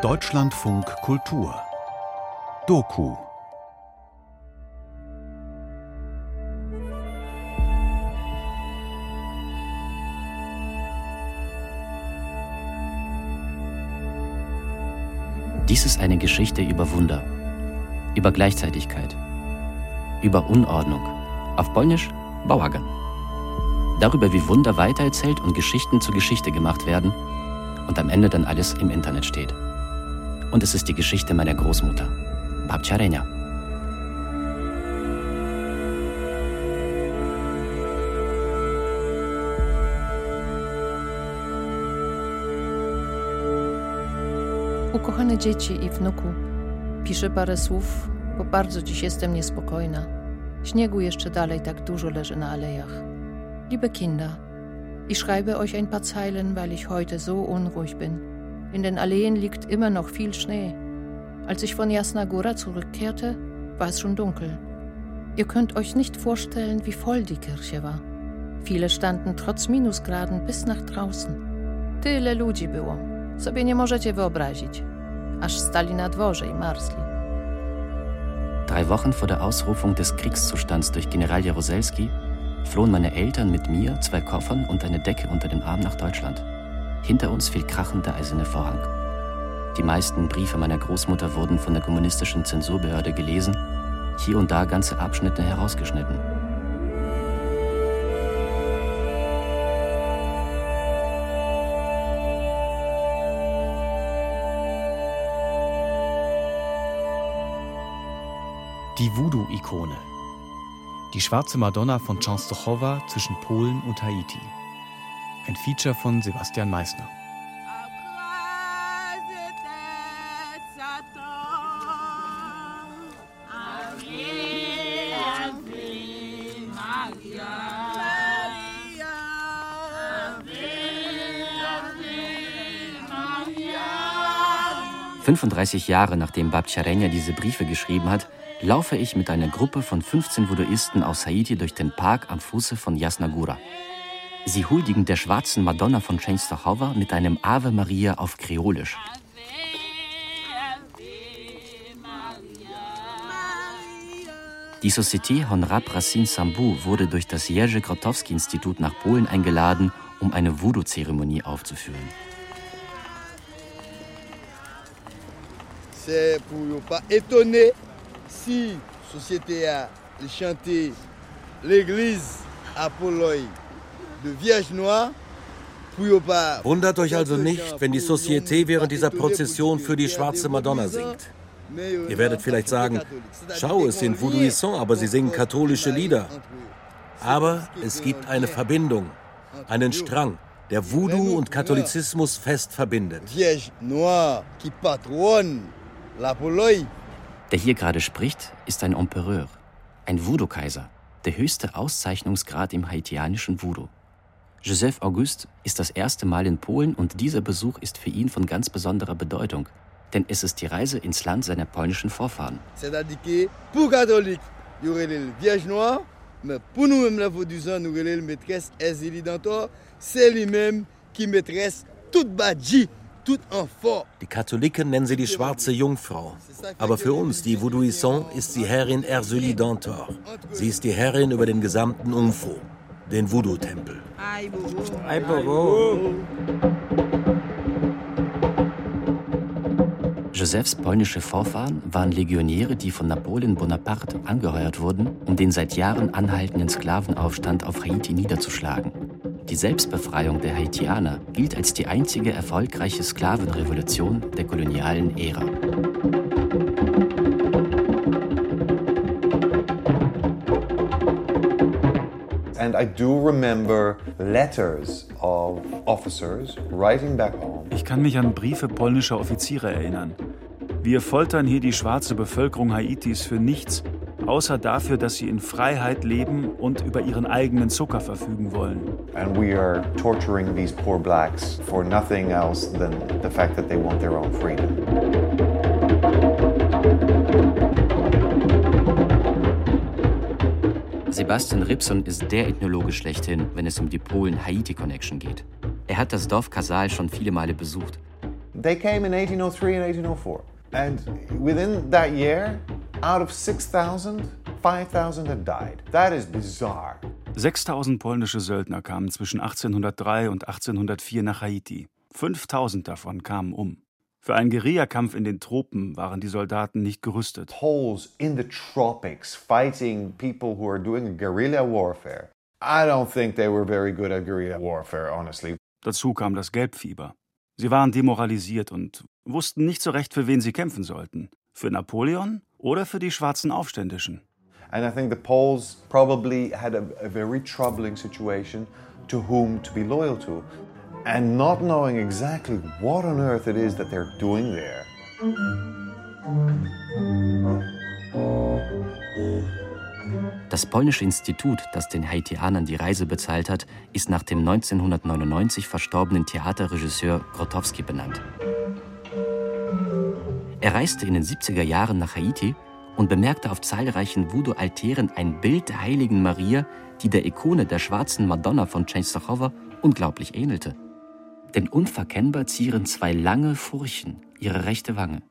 Deutschlandfunk Kultur Doku Dies ist eine Geschichte über Wunder, über Gleichzeitigkeit, über Unordnung. Auf Polnisch Bałagan. Darüber, wie Wunder weitererzählt und Geschichten zur Geschichte gemacht werden und am Ende dann alles im Internet steht. Und es ist die Geschichte meiner Großmutter, Babcia Renia. Ukochane dzieci i wnuku, piszę parę słów, bo bardzo dziś jestem niespokojna. Śniegu jeszcze dalej tak dużo leży na alejach. Liebe Kinder, ich schreibe euch ein paar Zeilen, weil ich heute so unruhig bin. In den Alleen liegt immer noch viel Schnee. Als ich von Jasna Góra zurückkehrte, war es schon dunkel. Ihr könnt euch nicht vorstellen, wie voll die Kirche war. Viele standen trotz Minusgraden bis nach draußen. Tyle ludzi było. Sobie nie możecie wyobrazić. Aż stali na dworze i marzli. Drei Wochen vor der Ausrufung des Kriegszustands durch General Jaruzelski flohen meine Eltern mit mir, zwei Koffern und eine Decke unter dem Arm nach Deutschland. Hinter uns fiel krachend der eiserne Vorhang. Die meisten Briefe meiner Großmutter wurden von der kommunistischen Zensurbehörde gelesen, hier und da ganze Abschnitte herausgeschnitten. Die Voodoo-Ikone. Die schwarze Madonna von Częstochowa zwischen Polen und Haiti. Ein Feature von Sebastian Meissner. – 35 Jahre nachdem Babcia Renia diese Briefe geschrieben hat, laufe ich mit einer Gruppe von 15 Voodooisten aus Haiti durch den Park am Fuße von Jasna Góra. Sie huldigen der schwarzen Madonna von Częstochowa mit einem Ave Maria auf Kreolisch. Die Société Honrab Racine Sambu wurde durch das Jerzy Grotowski-Institut nach Polen eingeladen, um eine Voodoo-Zeremonie aufzuführen. C'est pour pas étonner si société a chanté l'église Apolloi de Vierge Noire. Wundert euch also nicht, wenn die Société während dieser Prozession für die schwarze Madonna singt. Ihr werdet vielleicht sagen, schau, es sind Voodooissants, aber sie singen katholische Lieder. Aber es gibt eine Verbindung, einen Strang, der Voodoo und Katholizismus fest verbindet. Der hier gerade spricht, ist ein Empereur, ein Voodoo-Kaiser, der höchste Auszeichnungsgrad im haitianischen Voodoo. Joseph Auguste ist das erste Mal in Polen und dieser Besuch ist für ihn von ganz besonderer Bedeutung, denn es ist die Reise ins Land seiner polnischen Vorfahren. Die Katholiken nennen sie die schwarze Jungfrau. Aber für uns, die Voodooissants, ist sie Herrin Erzélie Dantor. Sie ist die Herrin über den gesamten Umfro, den Voodoo-Tempel. Ay, Josephs polnische Vorfahren waren Legionäre, die von Napoleon Bonaparte angeheuert wurden, um den seit Jahren anhaltenden Sklavenaufstand auf Haiti niederzuschlagen. Die Selbstbefreiung der Haitianer gilt als die einzige erfolgreiche Sklavenrevolution der kolonialen Ära. And I do remember letters of officers writing back home. Ich kann mich an Briefe polnischer Offiziere erinnern. Wir foltern hier die schwarze Bevölkerung Haitis für nichts, außer dafür, dass sie in Freiheit leben und über ihren eigenen Zucker verfügen wollen. And we are torturing these poor blacks for nothing else than the fact that they want their own freedom. Sebastian Ripson ist der Ethnologe schlechthin, wenn es um die Polen-Haiti-Connection geht. Er hat das Dorf Casal schon viele Male besucht. They came in 1803 and 1804. And within that year, out of 6,000, 5,000 had died. That is bizarre. 6000 polnische Söldner kamen zwischen 1803 und 1804 nach Haiti. 5000 davon kamen um. Für einen Guerillakampf in den Tropen waren die Soldaten nicht gerüstet. Poles in the tropics fighting people who are doing guerrilla warfare. I don't think they were very good at guerrilla warfare, honestly. Dazu kam das Gelbfieber. Sie waren demoralisiert und wussten nicht so recht, für wen sie kämpfen sollten. Für Napoleon oder für die schwarzen Aufständischen. And I think the Poles probably had a, a very troubling situation to whom to be loyal to. And not knowing exactly what on earth it is that they're doing there. Das polnische Institut, das den Haitianern die Reise bezahlt hat, ist nach dem 1999 verstorbenen Theaterregisseur Grotowski benannt. Er reiste in den 70er Jahren nach Haiti und bemerkte auf zahlreichen Voodoo-Altären ein Bild der heiligen Maria, die der Ikone der schwarzen Madonna von Częstochowa unglaublich ähnelte. Denn unverkennbar zieren zwei lange Furchen ihre rechte Wange.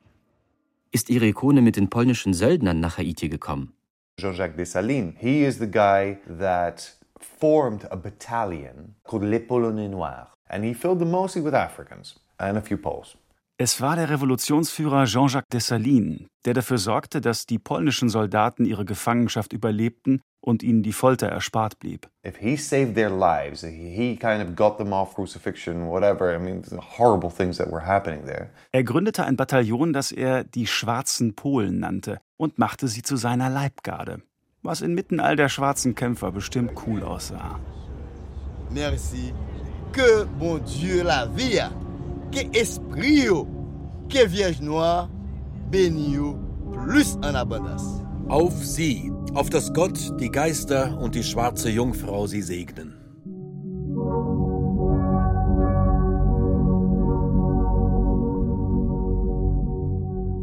Ist ihre Ikone mit den polnischen Söldnern nach Haiti gekommen? Jean-Jacques Dessalines, he is the guy that formed a battalion called Les Polonais Noirs. And he filled them mostly with Africans and a few Poles. Es war der Revolutionsführer Jean-Jacques Dessalines, der dafür sorgte, dass die polnischen Soldaten ihre Gefangenschaft überlebten und ihnen die Folter erspart blieb. If he saved their lives, he kind of got them off crucifixion, whatever. I mean, horrible things that were happening there. Er gründete ein Bataillon, das er die Schwarzen Polen nannte und machte sie zu seiner Leibgarde, was inmitten all der schwarzen Kämpfer bestimmt cool aussah. Merci. Que bon Dieu la vie. Que esprit yo. Que Vierge Noire béni yo plus en abondance. Auf sie, auf das Gott, die Geister und die schwarze Jungfrau sie segnen.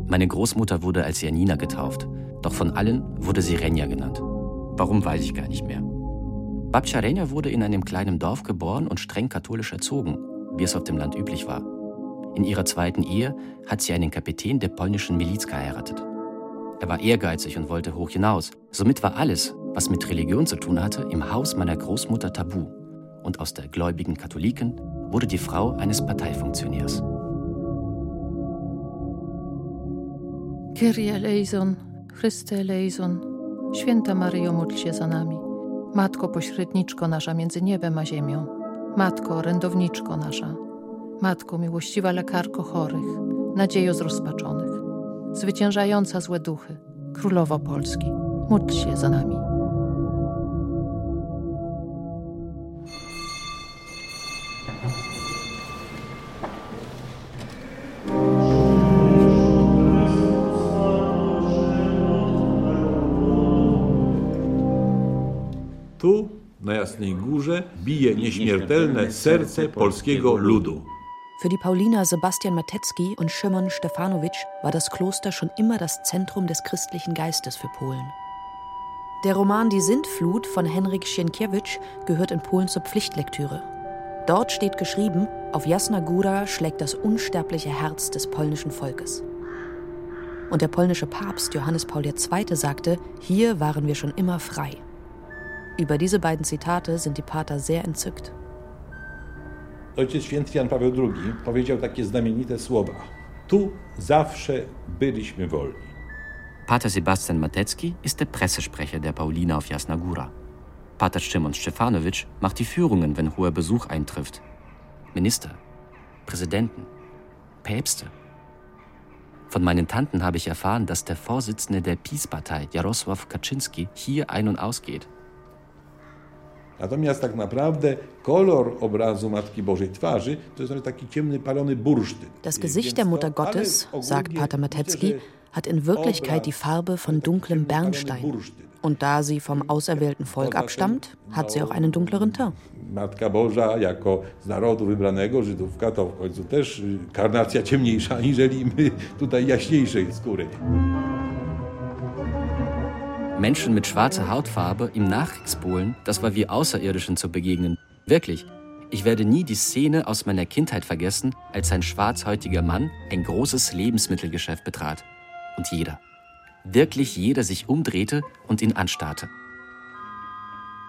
Meine Großmutter wurde als Janina getauft, doch von allen wurde sie Renja genannt. Warum weiß ich gar nicht mehr. Babcia Renja wurde in einem kleinen Dorf geboren und streng katholisch erzogen, wie es auf dem Land üblich war. In ihrer zweiten Ehe hat sie einen Kapitän der polnischen Miliz geheiratet. Er war ehrgeizig und wollte hoch hinaus. Somit war alles, was mit Religion zu tun hatte, im Haus meiner Großmutter tabu. Und aus der gläubigen Katholiken wurde die Frau eines Parteifunktionärs. Kyrie eleison, Chryste eleison, Święta Maryjo, módl się za nami. Matko pośredniczko nasza między niebem a ziemią. Matko orędowniczko nasza. Matko miłościwa lekarko chorych, nadziejo zrozpaczonych. Zwyciężająca złe duchy, Królowo Polski, módl się za nami. Tu, na Jasnej Górze, bije nieśmiertelne serce polskiego ludu. Für die Pauliner Sebastian Matecki und Szymon Stefanowitsch war das Kloster schon immer das Zentrum des christlichen Geistes für Polen. Der Roman Die Sintflut von Henryk Sienkiewicz gehört in Polen zur Pflichtlektüre. Dort steht geschrieben, auf Jasna Góra schlägt das unsterbliche Herz des polnischen Volkes. Und der polnische Papst Johannes Paul II. sagte, hier waren wir schon immer frei. Über diese beiden Zitate sind die Pater sehr entzückt. Ojciec święty Jan Paweł II powiedział takie znamienite słowa. Tu zawsze byliśmy wolni. Pater Sebastian Matecki ist der Pressesprecher der Pauliner auf Jasna Góra. Pater Szymon Stefanowitsch macht die Führungen, wenn hoher Besuch eintrifft. Minister, Präsidenten, Päpste. Von meinen Tanten habe ich erfahren, dass der Vorsitzende der PiS-Partei, Jarosław Kaczynski, hier ein- und ausgeht. Natomiast tak naprawdę kolor obrazu Matki Bożej twarzy to jest taki ciemny, palony bursztyn. Das Gesicht der Mutter Gottes, sagt Pater Matecki, hat in Wirklichkeit die Farbe von dunklem Bernstein. Und da sie vom auserwählten Volk abstammt, hat sie auch einen dunkleren Teint. Matka Boża jako z narodu wybranego, Żydówka, to w końcu też karnacja ciemniejsza, aniżeli my tutaj jaśniejszej skóry. Menschen mit schwarzer Hautfarbe im Nachkriegspolen, das war wie Außerirdischen zu begegnen. Wirklich. Ich werde nie die Szene aus meiner Kindheit vergessen, als ein schwarzhäutiger Mann ein großes Lebensmittelgeschäft betrat. Und jeder, wirklich jeder sich umdrehte und ihn anstarrte.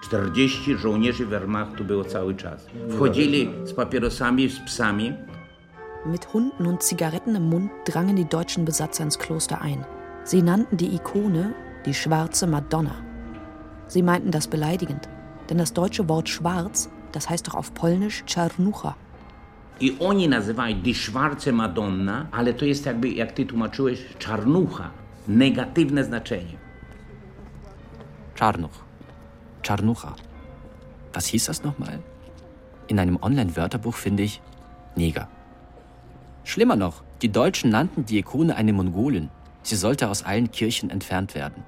40 żołnierzy Wehrmachtu było cały czas. Wchodzili z papierosami, z psami. Mit Hunden und Zigaretten im Mund drangen die deutschen Besatzer ins Kloster ein. Sie nannten die Ikone die schwarze Madonna. Sie meinten das beleidigend, denn das deutsche Wort schwarz, das heißt doch auf Polnisch czarnucha. I oni nazywają die schwarze Madonna, ale to jest jakby, jak ty tłumaczyłeś, czarnucha. Negatywne znaczenie. Czarnuch. Czarnucha. Was hieß das nochmal? In einem Online-Wörterbuch finde ich Neger. Schlimmer noch, die Deutschen nannten die Ikone eine Mongolin. Sie sollte aus allen Kirchen entfernt werden.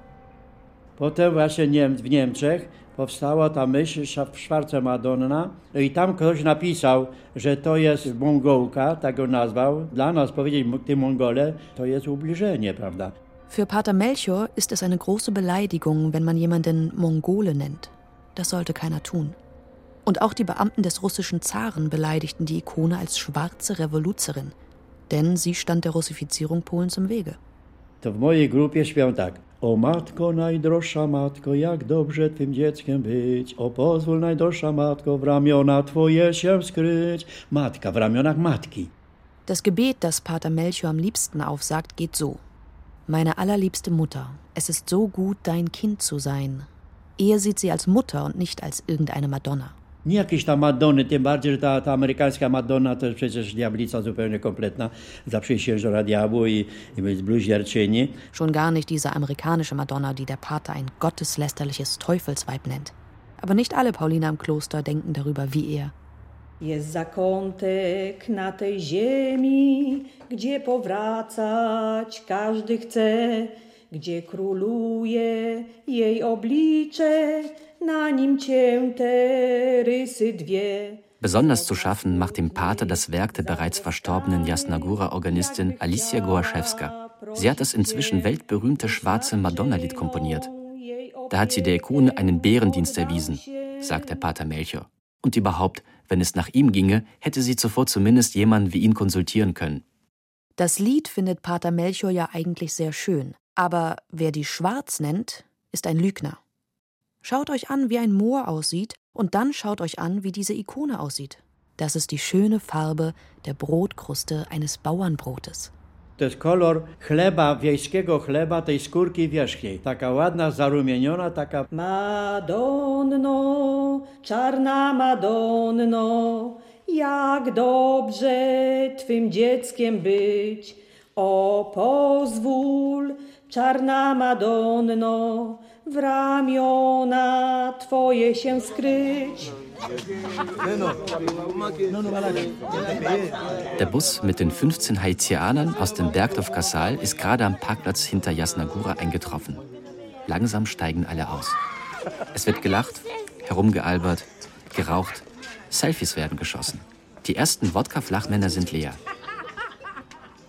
Potem właśnie w Niemczech powstała ta myśl Szwarce Madonna i tam ktoś napisał, że to jest Mongołka, tak go nazwał. Dla nas powiedzieć ty Mongole to jest ubliżenie, prawda? Für Pater Melchior ist es eine große Beleidigung, wenn man jemanden Mongole nennt. Das sollte keiner tun. Und auch die Beamten des russischen Zaren beleidigten die Ikone als schwarze Revoluzerin, denn sie stand der Russifizierung Polens im Wege. To w mojej grupie śpią tak. O matko, najdroższa matko, jak dobrze twym dzieckiem być. O pozwól, najdroższa matko, w ramiona twoje się skryć. Matka w ramionach matki. Das Gebet, das Pater Melchior am liebsten aufsagt, geht so. Meine allerliebste Mutter, es ist so gut, dein Kind zu sein. Er sieht sie als Mutter und nicht als irgendeine Madonna. Nie jakieś tam Madony, tym bardziej, że ta, ta amerykańska Madonna to jest przecież diablica zupełnie kompletna, zaprzysiężona diabłu i, i bluźnierczyni. Schon gar nicht diese amerikanische Madonna, die der Pater ein gotteslästerliches Teufelsweib nennt. Aber nicht alle Pauliner im Kloster denken darüber wie er. Jest zakątek na tej ziemi, gdzie powracać każdy chce, gdzie króluje jej oblicze, Besonders zu schaffen macht dem Pater das Werk der bereits verstorbenen Jasnagura-Organistin Alicia Gołaszewska. Sie hat das inzwischen weltberühmte schwarze Madonna-Lied komponiert. Da hat sie der Ikone einen Bärendienst erwiesen, sagt der Pater Melchior. Und überhaupt, wenn es nach ihm ginge, hätte sie zuvor zumindest jemanden wie ihn konsultieren können. Das Lied findet Pater Melchior ja eigentlich sehr schön. Aber wer die schwarz nennt, ist ein Lügner. Schaut euch an, wie ein Moor aussieht, und dann schaut euch an, wie diese Ikone aussieht. Das ist die schöne Farbe der Brotkruste eines Bauernbrotes. To jest kolor chleba, wiejskiego chleba, tej skórki wierzchniej. Taka ładna, zarumieniona, taka... Madonno, czarna Madonno, jak dobrze twym dzieckiem być. O pozwól, czarna Madonno, w ramiona Twoje się skryć. Der Bus mit den 15 Haitianern aus dem Bergdorf Kassal ist gerade am Parkplatz hinter Jasnagura eingetroffen. Langsam steigen alle aus. Es wird gelacht, herumgealbert, geraucht, Selfies werden geschossen. Die ersten Wodka-Flachmänner sind leer.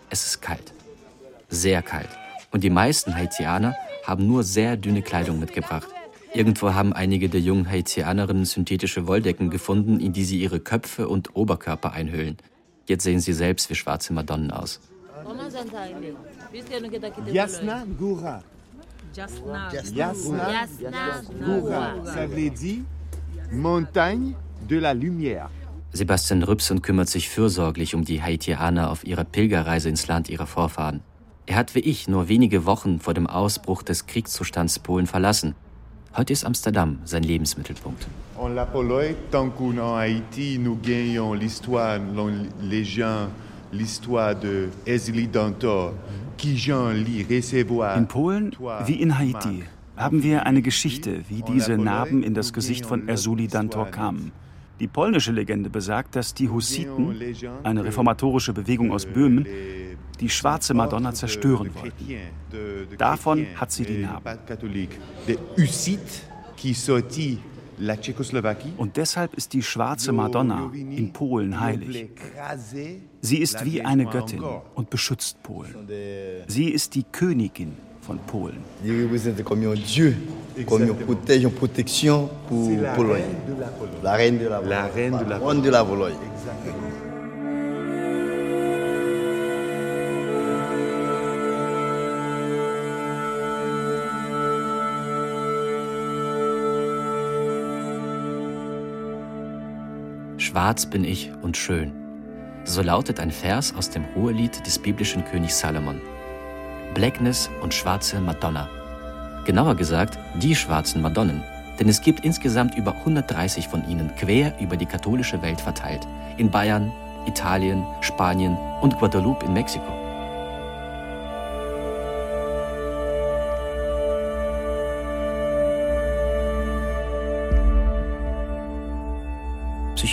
Es ist kalt. Sehr kalt. Und die meisten Haitianer haben nur sehr dünne Kleidung mitgebracht. Irgendwo haben einige der jungen Haitianerinnen synthetische Wolldecken gefunden, in die sie ihre Köpfe und Oberkörper einhüllen. Jetzt sehen sie selbst wie schwarze Madonnen aus. Jasna Gura. Jasna Gura. Ça veut dire Montagne de la Lumière. Sebastian Rübsen kümmert sich fürsorglich um die Haitianer auf ihrer Pilgerreise ins Land ihrer Vorfahren. Er hat wie ich nur wenige Wochen vor dem Ausbruch des Kriegszustands Polen verlassen. Heute ist Amsterdam sein Lebensmittelpunkt. En la Pologne, tant qu'on en Haïti, nous gagnons l'histoire, les gens, l'histoire de Esli Dantor, qui Jean lit recevoir. In Polen wie in Haiti haben wir eine Geschichte, wie diese Narben in das Gesicht von Ersuli Dantor kamen. Die polnische Legende besagt, dass die Hussiten, eine reformatorische Bewegung aus Böhmen, die schwarze Madonna zerstören wollten. Davon hat sie die Narben. Und deshalb ist die schwarze Madonna in Polen heilig. Sie ist wie eine Göttin und beschützt Polen. Sie ist die Königin von Polen. Il représente comme un dieu, comme un protège, une protection pour Pologne. La reine de la Pologne. La reine de la Reine de la Pologne. Schwarz bin ich und schön. So lautet ein Vers aus dem Hohelied des biblischen Königs Salomon. Blackness und schwarze Madonna. Genauer gesagt, die schwarzen Madonnen. Denn es gibt insgesamt über 130 von ihnen quer über die katholische Welt verteilt. In Bayern, Italien, Spanien und Guadeloupe in Mexiko.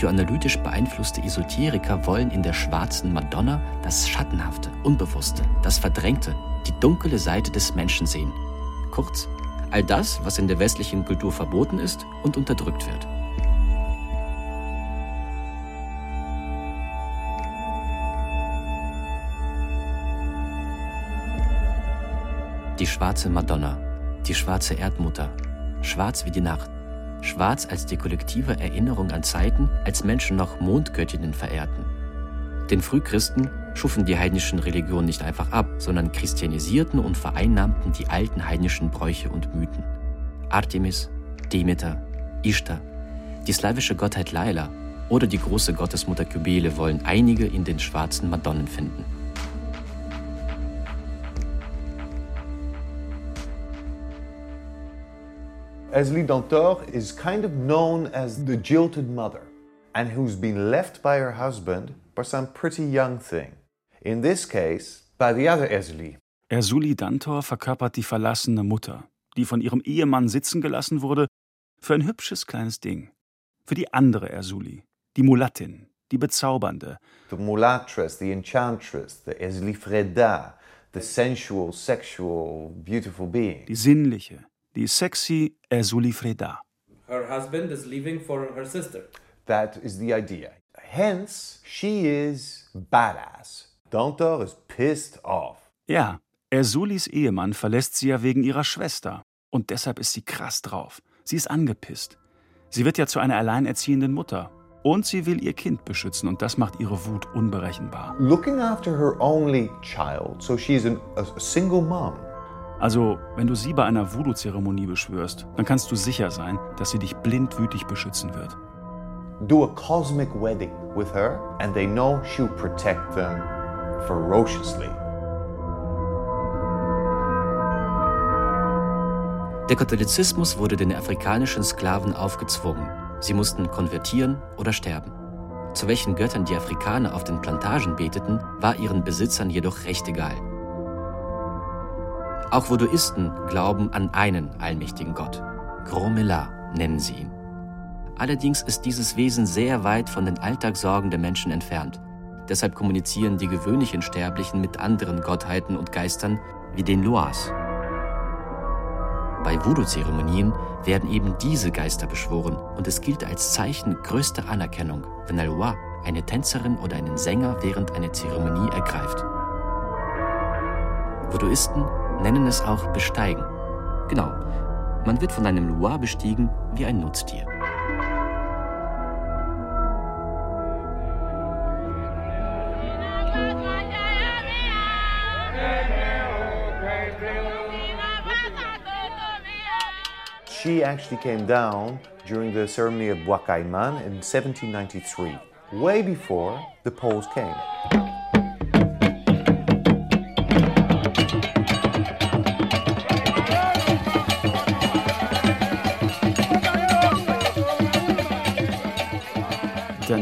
Psychoanalytisch beeinflusste Esoteriker wollen in der schwarzen Madonna das Schattenhafte, Unbewusste, das Verdrängte, die dunkle Seite des Menschen sehen. Kurz, all das, was in der westlichen Kultur verboten ist und unterdrückt wird. Die schwarze Madonna, die schwarze Erdmutter, schwarz wie die Nacht, schwarz als die kollektive Erinnerung an Zeiten, als Menschen noch Mondgöttinnen verehrten. Den Frühchristen schufen die heidnischen Religionen nicht einfach ab, sondern christianisierten und vereinnahmten die alten heidnischen Bräuche und Mythen. Artemis, Demeter, Ishtar, die slawische Gottheit Laila oder die große Gottesmutter Kybele wollen einige in den schwarzen Madonnen finden. Esli Dantor is kind of known as the jilted mother and who's been left by her husband by some pretty young thing. In this case, by the other Esli. Ersuli Dantor verkörpert die verlassene Mutter, die von ihrem Ehemann sitzen gelassen wurde für ein hübsches kleines Ding. Für die andere Ersuli, die Mulattin, die Bezaubernde. The mulatress, the enchantress, the Esli Freda, the sensual, sexual, beautiful being. Die sinnliche, die sexy Ersuli Freda. Her husband is leaving for her sister. That is the idea. Hence, she is badass. Dantor is pissed off. Ja, Ersulis Ehemann verlässt sie ja wegen ihrer Schwester. Und deshalb ist sie krass drauf. Sie ist angepisst. Sie wird ja zu einer alleinerziehenden Mutter. Und sie will ihr Kind beschützen und das macht ihre Wut unberechenbar. Looking after her only child, so she's an, a, a single mom. Also, wenn du sie bei einer Voodoo-Zeremonie beschwörst, dann kannst du sicher sein, dass sie dich blindwütig beschützen wird. Do a cosmic wedding with her, and they know she'll protect them ferociously. Der Katholizismus wurde den afrikanischen Sklaven aufgezwungen. Sie mussten konvertieren oder sterben. Zu welchen Göttern die Afrikaner auf den Plantagen beteten, war ihren Besitzern jedoch recht egal. Auch Voodooisten glauben an einen allmächtigen Gott. Gromela nennen sie ihn. Allerdings ist dieses Wesen sehr weit von den Alltagssorgen der Menschen entfernt. Deshalb kommunizieren die gewöhnlichen Sterblichen mit anderen Gottheiten und Geistern wie den Loas. Bei Voodoo-Zeremonien werden eben diese Geister beschworen und es gilt als Zeichen größter Anerkennung, wenn ein Loa eine Tänzerin oder einen Sänger während einer Zeremonie ergreift. Voodooisten nennen es auch Besteigen. Genau, man wird von einem Loa bestiegen wie ein Nutztier. She actually came down during the ceremony of Wakaiman in 1793, way before the Poles came.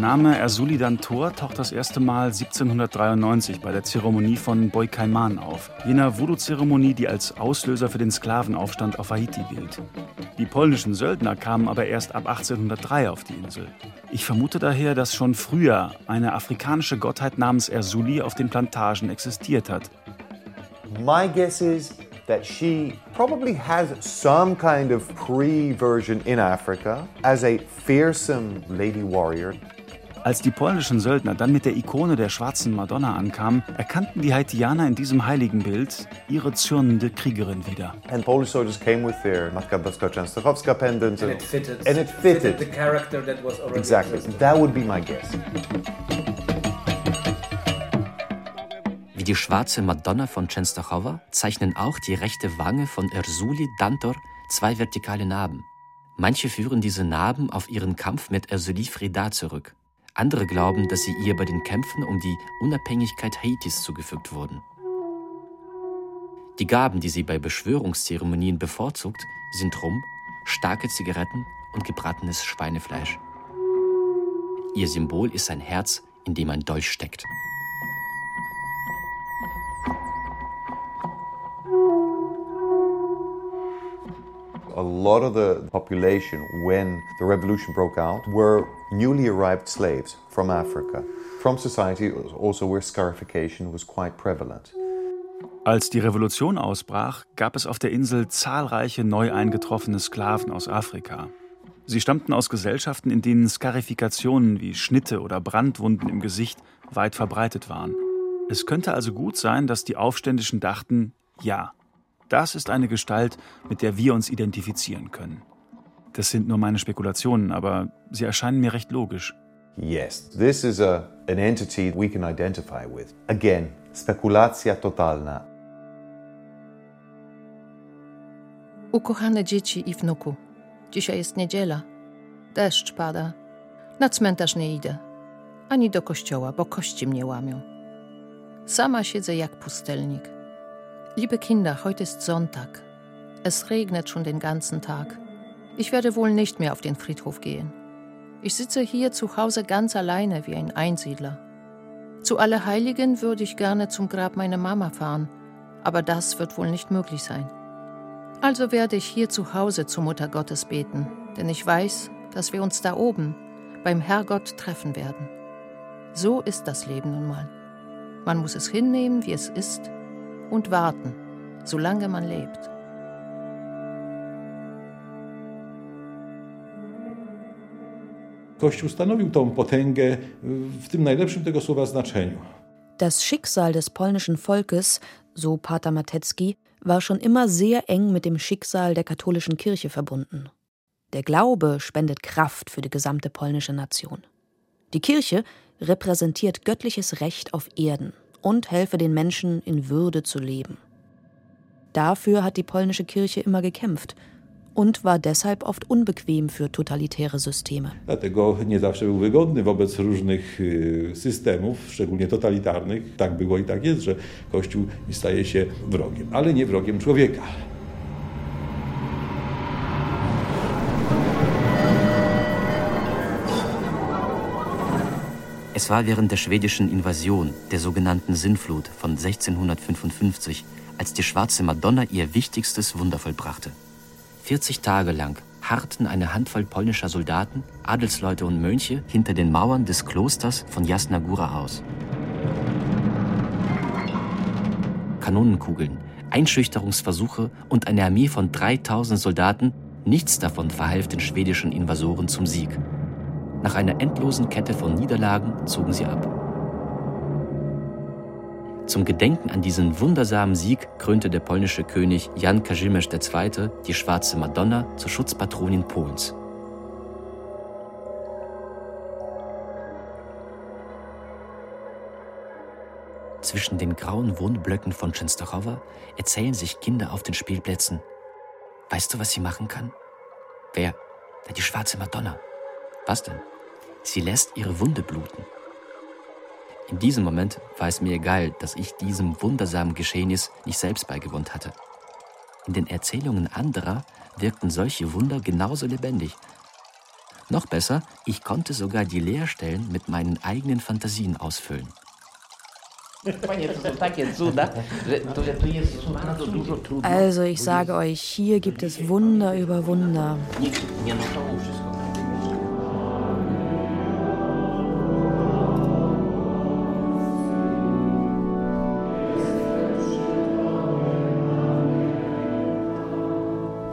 Name Ersulidan Tor taucht das erste Mal 1793 bei der Zeremonie von Boikaiman auf, jener Voodoo-Zeremonie, die als Auslöser für den Sklavenaufstand auf Haiti gilt. Die polnischen Söldner kamen aber erst ab 1803 auf die Insel. Ich vermute daher, dass schon früher eine afrikanische Gottheit namens Ersuli auf den Plantagen existiert hat. My guess is that she probably has some kind of pre version in Africa as a fearsome lady warrior. Als die polnischen Söldner dann mit der Ikone der schwarzen Madonna ankamen, erkannten die Haitianer in diesem Heiligenbild ihre zürnende Kriegerin wieder. And Polish soldiers came with their Matka Częstochowska pendant. And it fitted, and it fitted. fitted the character that was already Exactly. existed. That would be my guess. Wie die schwarze Madonna von Częstochowa zeichnen auch die rechte Wange von Ersuli Dantor zwei vertikale Narben. Manche führen diese Narben auf ihren Kampf mit Ersuli Freda zurück. Andere glauben, dass sie ihr bei den Kämpfen um die Unabhängigkeit Haitis zugefügt wurden. Die Gaben, die sie bei Beschwörungszeremonien bevorzugt, sind Rum, starke Zigaretten und gebratenes Schweinefleisch. Ihr Symbol ist ein Herz, in dem ein Dolch steckt. A lot of the population, when the revolution broke out, were newly arrived slaves from Africa, from society also where scarification was quite prevalent. Als die Revolution ausbrach, gab es auf der Insel zahlreiche neu eingetroffene Sklaven aus Afrika. Sie stammten aus Gesellschaften, in denen Skarifikationen wie Schnitte oder Brandwunden im Gesicht weit verbreitet waren. Es könnte also gut sein, dass die Aufständischen dachten, ja, das ist eine Gestalt, mit der wir uns identifizieren können. Das sind nur meine Spekulationen, aber sie erscheinen mir recht logisch. Yes, this is a, an entity we can identify with. Again, spekulacja totalna. Ukochane dzieci i wnuku, dzisiaj jest niedziela. Deszcz pada. Na cmentarz nie idę. Ani do kościoła, bo kości mnie łamią. Sama siedzę jak pustelnik. Liebe Kinder, heute ist Sonntag. Es regnet schon den ganzen Tag. Ich werde wohl nicht mehr auf den Friedhof gehen. Ich sitze hier zu Hause ganz alleine wie ein Einsiedler. Zu Allerheiligen würde ich gerne zum Grab meiner Mama fahren, aber das wird wohl nicht möglich sein. Also werde ich hier zu Hause zu Mutter Gottes beten, denn ich weiß, dass wir uns da oben beim Herrgott treffen werden. So ist das Leben nun mal. Man muss es hinnehmen, wie es ist, und warten, solange man lebt. Kościół stanowił tą potęgę w tym najlepszym tego słowa znaczeniu. Das Schicksal des polnischen Volkes, so Pater Matecki, war schon immer sehr eng mit dem Schicksal der katholischen Kirche verbunden. Der Glaube spendet Kraft für die gesamte polnische Nation. Die Kirche repräsentiert göttliches Recht auf Erden und helfe den Menschen in Würde zu leben. Dafür hat die polnische Kirche immer gekämpft und war deshalb oft unbequem für totalitäre Systeme. Dlatego nie zawsze był wygodny wobec różnych systemów, szczególnie totalitarnych. Tak było i tak jest, że Kościół staje się wrogiem, ale nie wrogiem człowieka. Es war während der schwedischen Invasion, der sogenannten Sinnflut von 1655, als die schwarze Madonna ihr wichtigstes Wunder vollbrachte. 40 Tage lang harrten eine Handvoll polnischer Soldaten, Adelsleute und Mönche hinter den Mauern des Klosters von Jasna Góra aus. Kanonenkugeln, Einschüchterungsversuche und eine Armee von 3000 Soldaten, nichts davon verhalf den schwedischen Invasoren zum Sieg. Nach einer endlosen Kette von Niederlagen zogen sie ab. Zum Gedenken an diesen wundersamen Sieg krönte der polnische König Jan Kazimierz II. die schwarze Madonna zur Schutzpatronin Polens. Zwischen den grauen Wohnblöcken von Częstochowa erzählen sich Kinder auf den Spielplätzen. Weißt du, was sie machen kann? Wer? Na, die schwarze Madonna. Was denn? Sie lässt ihre Wunde bluten. In diesem Moment war es mir egal, dass ich diesem wundersamen Geschehnis nicht selbst beigewohnt hatte. In den Erzählungen anderer wirkten solche Wunder genauso lebendig. Noch besser, ich konnte sogar die Leerstellen mit meinen eigenen Fantasien ausfüllen. Also ich sage euch, hier gibt es Wunder über Wunder.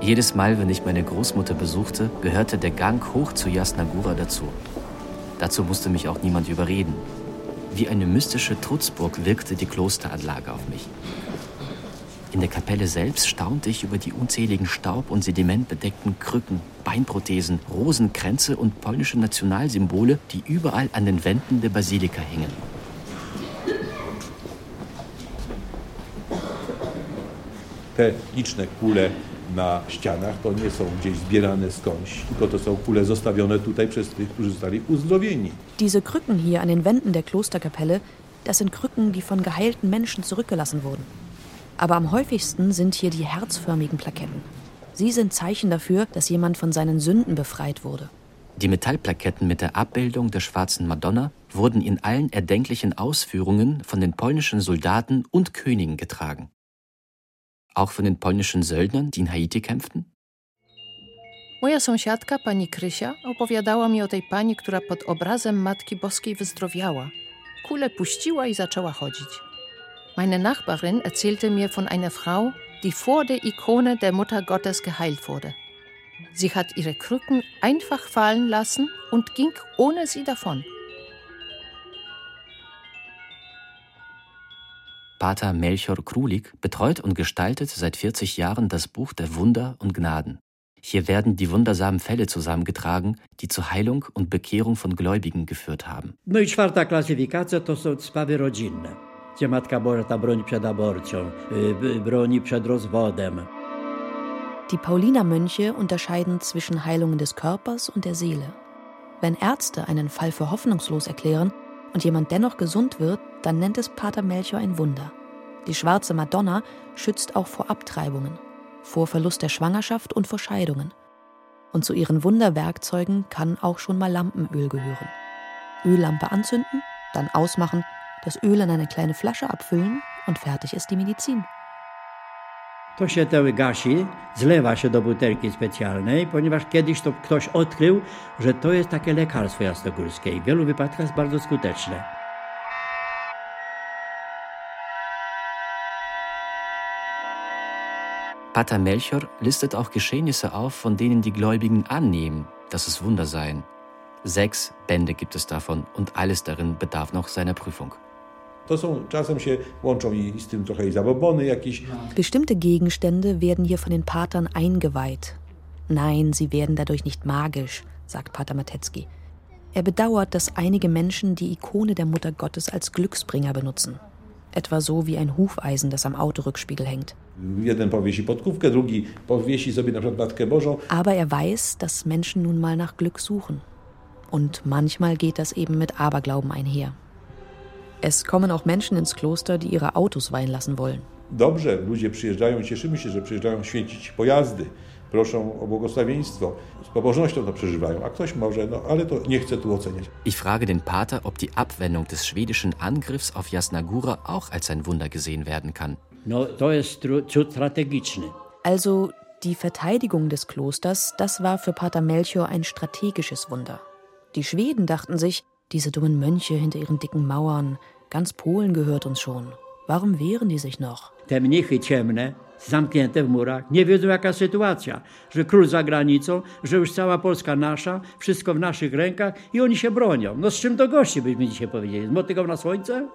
Jedes Mal, wenn ich meine Großmutter besuchte, gehörte der Gang hoch zu Jasna Góra dazu. Dazu musste mich auch niemand überreden. Wie eine mystische Trutzburg wirkte die Klosteranlage auf mich. In der Kapelle selbst staunte ich über die unzähligen Staub- und sedimentbedeckten Krücken, Beinprothesen, Rosenkränze und polnische Nationalsymbole, die überall an den Wänden der Basilika hingen. Te liczne kule na ścianach to nie są gdzieś zbierane skądś, tylko to są kule zostawione tutaj przez tych, którzy zostali uzdrowieni. Diese Krücken hier an den Wänden der Klosterkapelle, das sind Krücken, die von geheilten Menschen zurückgelassen wurden. Aber am häufigsten sind hier die herzförmigen Plaketten. Sie sind Zeichen dafür, dass jemand von seinen Sünden befreit wurde. Die Metallplaketten mit der Abbildung der schwarzen Madonna wurden in allen erdenklichen Ausführungen von den polnischen Soldaten und Königen getragen. Auch von den polnischen Söldnern, die in Haiti kämpften? Moja sąsiadka, pani Krysia, opowiadała mi o tej pani, która pod obrazem Matki Boskiej wyzdrowiała. Kulę puściła i zaczęła chodzić. Meine Nachbarin erzählte mir von einer Frau, die vor der Ikone der Mutter Gottes geheilt wurde. Sie hat ihre Krücken einfach fallen lassen und ging ohne sie davon. Pater Melchior Krulik betreut und gestaltet seit 40 Jahren das Buch der Wunder und Gnaden. Hier werden die wundersamen Fälle zusammengetragen, die zur Heilung und Bekehrung von Gläubigen geführt haben. No i czwarta klasyfikacja to są sprawy rodzinne, gdzie Matka Boża broni przed aborcją, broni przed rozwodem. Die Paulinermönche unterscheiden zwischen Heilungen des Körpers und der Seele. Wenn Ärzte einen Fall für hoffnungslos erklären und jemand dennoch gesund wird, dann nennt es Pater Melchior ein Wunder. Die schwarze Madonna schützt auch vor Abtreibungen, vor Verlust der Schwangerschaft und vor Scheidungen. Und zu ihren Wunderwerkzeugen kann auch schon mal Lampenöl gehören. Öllampe anzünden, dann ausmachen, das Öl in eine kleine Flasche abfüllen und fertig ist die Medizin. To się te gasi, zlewa się do butelki specjalnej, ponieważ kiedyś to ktoś odkrył, że to jest takie lekarstwo jasnogórskie i w wielu wypadkach jest bardzo skuteczne. Pater Melchior listet auch Geschehnisse auf, von denen die Gläubigen annehmen, dass es Wunder seien. Sechs Bände gibt es davon und alles darin bedarf noch seiner Prüfung. To są, czasem się łączą i z tym trochę i zabobony jakieś. Bestimmte Gegenstände werden hier von den Patern eingeweiht. Nein, sie werden dadurch nicht magisch, sagt Pater Matecki. Er bedauert, dass einige Menschen die Ikone der Mutter Gottes als Glücksbringer benutzen. Etwa so wie ein Hufeisen, das am Autorückspiegel hängt. Aber er weiß, dass Menschen nun mal nach Glück suchen. Und manchmal geht das eben mit Aberglauben einher. Es kommen auch Menschen ins Kloster, die ihre Autos weihen lassen wollen. Dobrze, ludzie przyjeżdżają, cieszymy się, że przyjeżdżają święcić pojazdy, proszą o błogosławieństwo, z pobożnością to przeżywają, a ktoś może, no ale to nie chce tu oceniać. Ich frage den Pater, ob die Abwendung des schwedischen Angriffs auf Jasnagura auch als ein Wunder gesehen werden kann. No to jest cud strategiczny. Also die Verteidigung des Klosters, das war für Pater Melchior ein strategisches Wunder. Die Schweden dachten sich, diese dummen Mönche hinter ihren dicken Mauern, ganz Polen gehört uns schon. Warum wehren die sich noch? Te mnichy ciemne, zamknięte w murach, nie wiedzą jaka sytuacja, że król za granicą, że już cała Polska nasza, wszystko w naszych rękach i oni się bronią. No z czym to gości byśmy dzisiaj powiedzieli? Z motyką na słońce?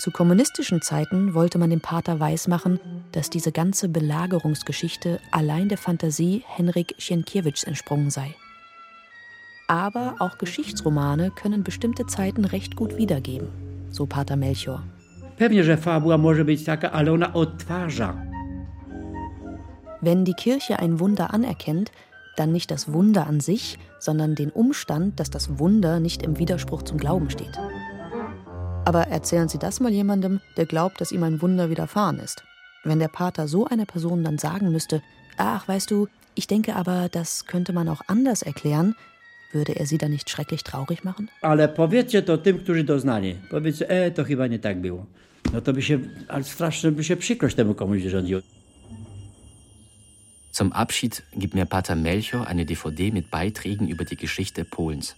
Zu kommunistischen Zeiten wollte man dem Pater weismachen, dass diese ganze Belagerungsgeschichte allein der Fantasie Henryk Sienkiewicz entsprungen sei. Aber auch Geschichtsromane können bestimmte Zeiten recht gut wiedergeben, so Pater Melchior. Pewnie, że fabuła może być taka, ale ona odtwarza. Wenn die Kirche ein Wunder anerkennt, dann nicht das Wunder an sich, sondern den Umstand, dass das Wunder nicht im Widerspruch zum Glauben steht. Aber erzählen Sie das mal jemandem, der glaubt, dass ihm ein Wunder widerfahren ist. Wenn der Pater so einer Person dann sagen müsste, ach, weißt du, ich denke aber, das könnte man auch anders erklären, würde er sie dann nicht schrecklich traurig machen? Ale powiedzcie to tym, którzy doznali. Powiedzcie, e, to chyba nie tak było. No to by się, ale strasznie by się przykrość temu komuś wyrządziło. Zum Abschied gibt mir Pater Melchior eine DVD mit Beiträgen über die Geschichte Polens.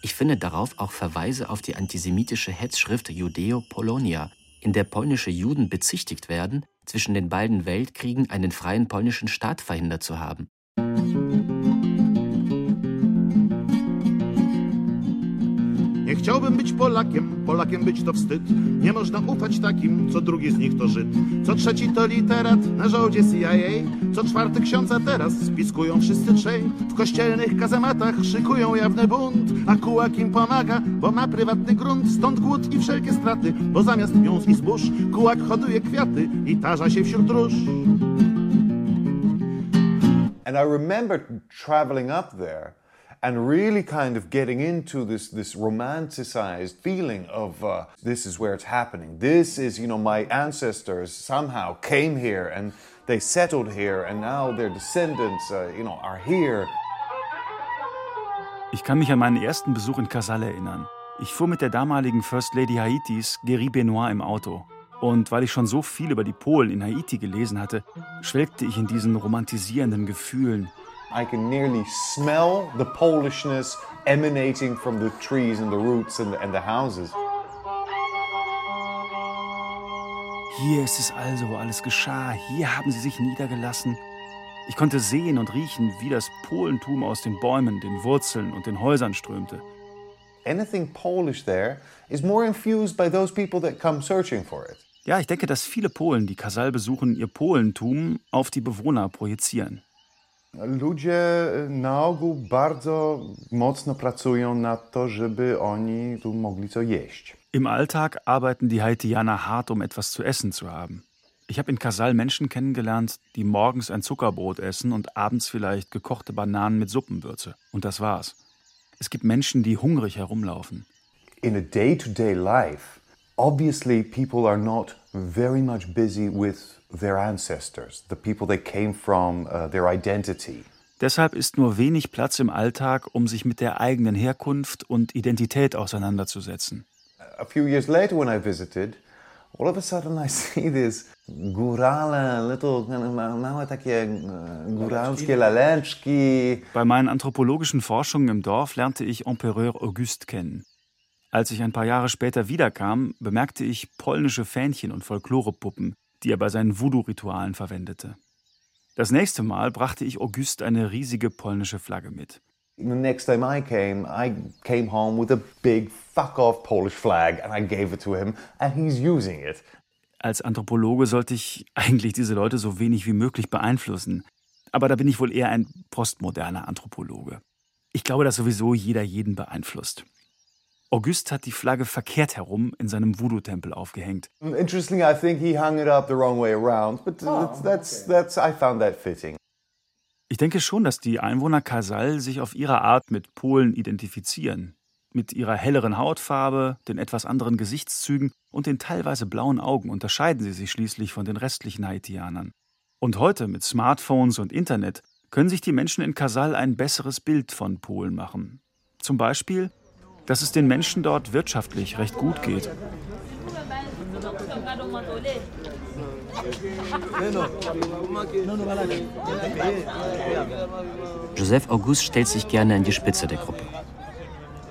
Ich finde darauf auch Verweise auf die antisemitische Hetzschrift Judeo Polonia, in der polnische Juden bezichtigt werden, zwischen den beiden Weltkriegen einen freien polnischen Staat verhindert zu haben. Nie chciałbym być Polakiem, Polakiem być to wstyd. Nie można ufać takim, co drugi z nich to Żyd. Co trzeci to literat na żołdzie CIA. Co czwarty ksiądza teraz spiskują wszyscy trzej. W kościelnych kazematach szykują jawny bunt. A kułak im pomaga, bo ma prywatny grunt. Stąd głód i wszelkie straty, bo zamiast miąs i zbóż kułak hoduje kwiaty i tarza się wśród róż. And I remember traveling up there and really kind of getting into this this romanticized feeling of uh, this is where it's happening. This is, you know, my ancestors somehow came here and they settled here, and now their descendants, uh, you know, are here. Ich kann mich an meinen ersten Besuch in Casal erinnern. Ich fuhr mit der damaligen First Lady Haitis, Geri Benoit, im Auto. Und weil ich schon so viel über die Polen in Haiti gelesen hatte, schwelgte ich in diesen romantisierenden Gefühlen. I can nearly smell the Polishness emanating from the trees and the roots and the, and the houses. Hier ist es also, wo alles geschah. Hier haben sie sich niedergelassen. Ich konnte sehen und riechen, wie das Polentum aus den Bäumen, den Wurzeln und den Häusern strömte. Anything Polish there is more infused by those people that come searching for it. Ja, ich denke, dass viele Polen, die Kasal besuchen, ihr Polentum auf die Bewohner projizieren. Ludzie na ogół bardzo mocno pracują nad to, żeby oni tu mogli co jeść. Im Alltag arbeiten die Haitianer hart, um etwas zu essen zu haben. Ich habe in Casal Menschen kennengelernt, die morgens ein Zuckerbrot essen und abends vielleicht gekochte Bananen mit Suppenwürze. Und das war's. Es gibt Menschen, die hungrig herumlaufen. In a day-to-day -day life, obviously people are not very much busy with their ancestors, the people they came from, uh, their identity. Deshalb ist nur wenig Platz im Alltag, um sich mit der eigenen Herkunft und Identität auseinanderzusetzen. A few years later when I visited, all of a sudden I see this górale, little małe takie góralskie laleczki. Bei meinen anthropologischen Forschungen im Dorf lernte ich Empereur Auguste kennen. Als ich ein paar Jahre später wiederkam, bemerkte ich polnische Fähnchen und Folklorepuppen, die er bei seinen Voodoo-Ritualen verwendete. Das nächste Mal brachte ich Auguste eine riesige polnische Flagge mit. The next time I came, I came home with a big fuck off Polish flag and I gave it to him and he's using it. Als Anthropologe sollte ich eigentlich diese Leute so wenig wie möglich beeinflussen. Aber da bin ich wohl eher ein postmoderner Anthropologe. Ich glaube, dass sowieso jeder jeden beeinflusst. Auguste hat die Flagge verkehrt herum in seinem Voodoo-Tempel aufgehängt. Interestingly, I think he hung it up the wrong way around, but oh, that's, that's, I found that fitting. Ich denke schon, dass die Einwohner Kasal sich auf ihre Art mit Polen identifizieren. Mit ihrer helleren Hautfarbe, den etwas anderen Gesichtszügen und den teilweise blauen Augen unterscheiden sie sich schließlich von den restlichen Haitianern. Und heute mit Smartphones und Internet können sich die Menschen in Kasal ein besseres Bild von Polen machen. Zum Beispiel, dass es den Menschen dort wirtschaftlich recht gut geht. Joseph Auguste stellt sich gerne an die Spitze der Gruppe.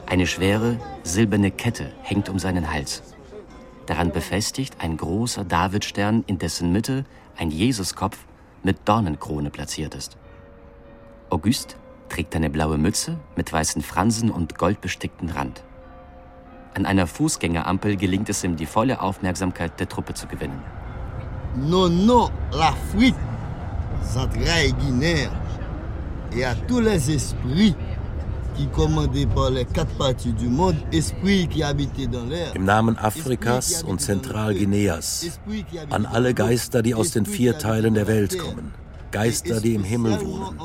Eine schwere, silberne Kette hängt um seinen Hals. Daran befestigt ein großer Davidstern, in dessen Mitte ein Jesuskopf mit Dornenkrone platziert ist. Auguste trägt eine blaue Mütze mit weißen Fransen und goldbestickten Rand. An einer Fußgängerampel gelingt es ihm, die volle Aufmerksamkeit der Truppe zu gewinnen. Non, non, l'Afrique, centrale Guinée, et à tous les esprits qui commandés par les quatre parties du monde, esprits qui habitaient dans l'air. Im Namen Afrikas und Zentralguineas, an alle Geister, die aus den vier Teilen der Welt kommen. Geister, die im Himmel wohnen,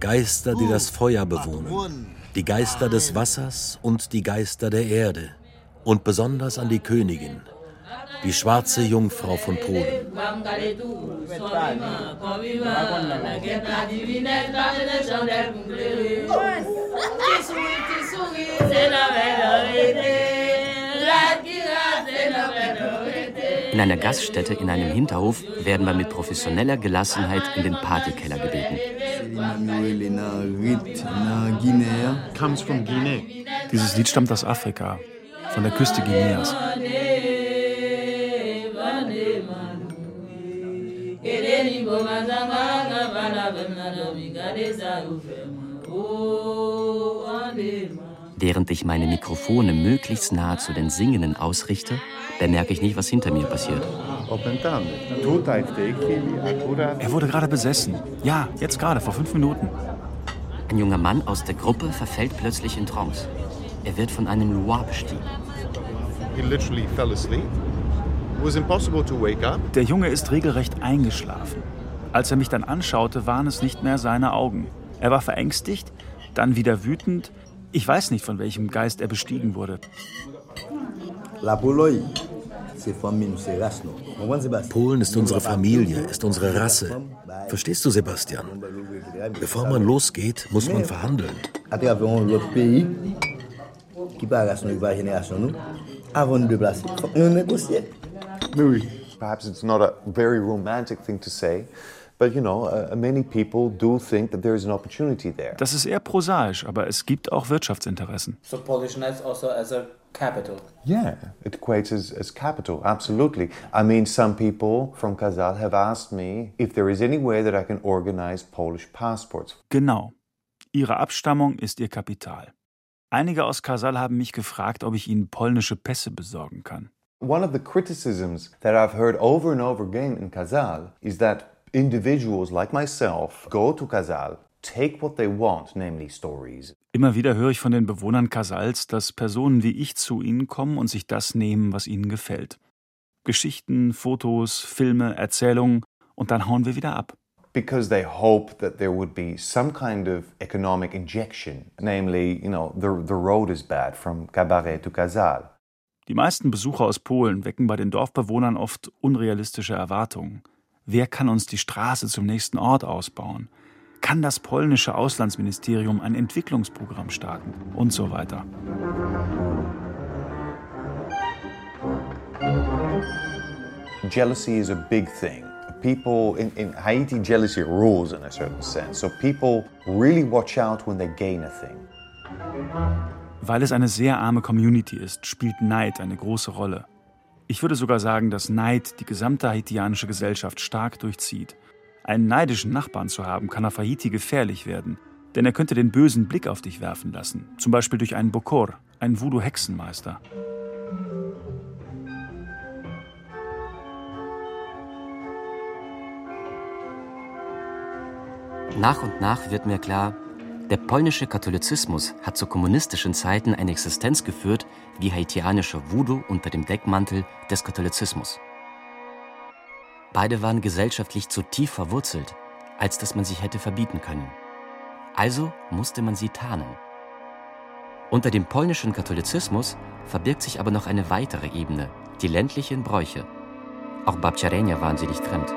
Geister, die das Feuer bewohnen, die Geister des Wassers und die Geister der Erde. Und besonders an die Königin, die schwarze Jungfrau von Polen. In einer Gaststätte in einem Hinterhof werden wir mit professioneller Gelassenheit in den Partykeller gebeten. Dieses Lied stammt aus Afrika, von der Küste Guineas. Oh, Während ich meine Mikrofone möglichst nah zu den Singenden ausrichte, bemerke ich nicht, was hinter mir passiert. Er wurde gerade besessen. Ja, jetzt gerade, vor fünf Minuten. Ein junger Mann aus der Gruppe verfällt plötzlich in Trance. Er wird von einem Loir bestiegen. Der Junge ist regelrecht eingeschlafen. Als er mich dann anschaute, waren es nicht mehr seine Augen. Er war verängstigt, dann wieder wütend. Ich weiß nicht, von welchem Geist er bestiegen wurde. Polen ist unsere Familie, ist unsere Rasse. Verstehst du, Sebastian? Bevor man losgeht, muss man verhandeln. Perhaps it's not a very romantic thing to say, but you know, uh, many people do think that there is an opportunity there. Das ist eher prosaisch, aber es gibt auch Wirtschaftsinteressen. So Polish nights also as a capital. Yeah, it equates as, as capital, absolutely. I mean, some people from Kazal have asked me if there is any way that I can organize Polish passports. Genau. Ihre Abstammung ist ihr Kapital. Einige aus Kasal haben mich gefragt, ob ich ihnen polnische Pässe besorgen kann. One of the criticisms that I've heard over and over again in Kazal is that individuals like myself go to Kazal, take what they want, namely stories. Immer wieder höre ich von den Bewohnern Kasals, dass Personen wie ich zu ihnen kommen und sich das nehmen, was ihnen gefällt. Geschichten, Fotos, Filme, Erzählungen und dann hauen wir wieder ab. because they hope that there would be some kind of economic injection, namely, you know, the, the road is bad from Cabaret to Kazal. Die meisten Besucher aus Polen wecken bei den Dorfbewohnern oft unrealistische Erwartungen. Wer kann uns die Straße zum nächsten Ort ausbauen? Kann das polnische Auslandsministerium ein Entwicklungsprogramm starten? Und so weiter. Jealousy is a big thing. People in, in Haiti, jealousy rules in a certain sense. So people really watch out when they gain a thing. Weil es eine sehr arme Community ist, spielt Neid eine große Rolle. Ich würde sogar sagen, dass Neid die gesamte haitianische Gesellschaft stark durchzieht. Einen neidischen Nachbarn zu haben, kann auf Haiti gefährlich werden, denn er könnte den bösen Blick auf dich werfen lassen, zum Beispiel durch einen Bokor, einen Voodoo-Hexenmeister. Nach und nach wird mir klar, der polnische Katholizismus hat zu kommunistischen Zeiten eine Existenz geführt wie haitianischer Voodoo unter dem Deckmantel des Katholizismus. Beide waren gesellschaftlich zu tief verwurzelt, als dass man sich hätte verbieten können. Also musste man sie tarnen. Unter dem polnischen Katholizismus verbirgt sich aber noch eine weitere Ebene, die ländlichen Bräuche. Auch Babciarenia waren sie nicht fremd.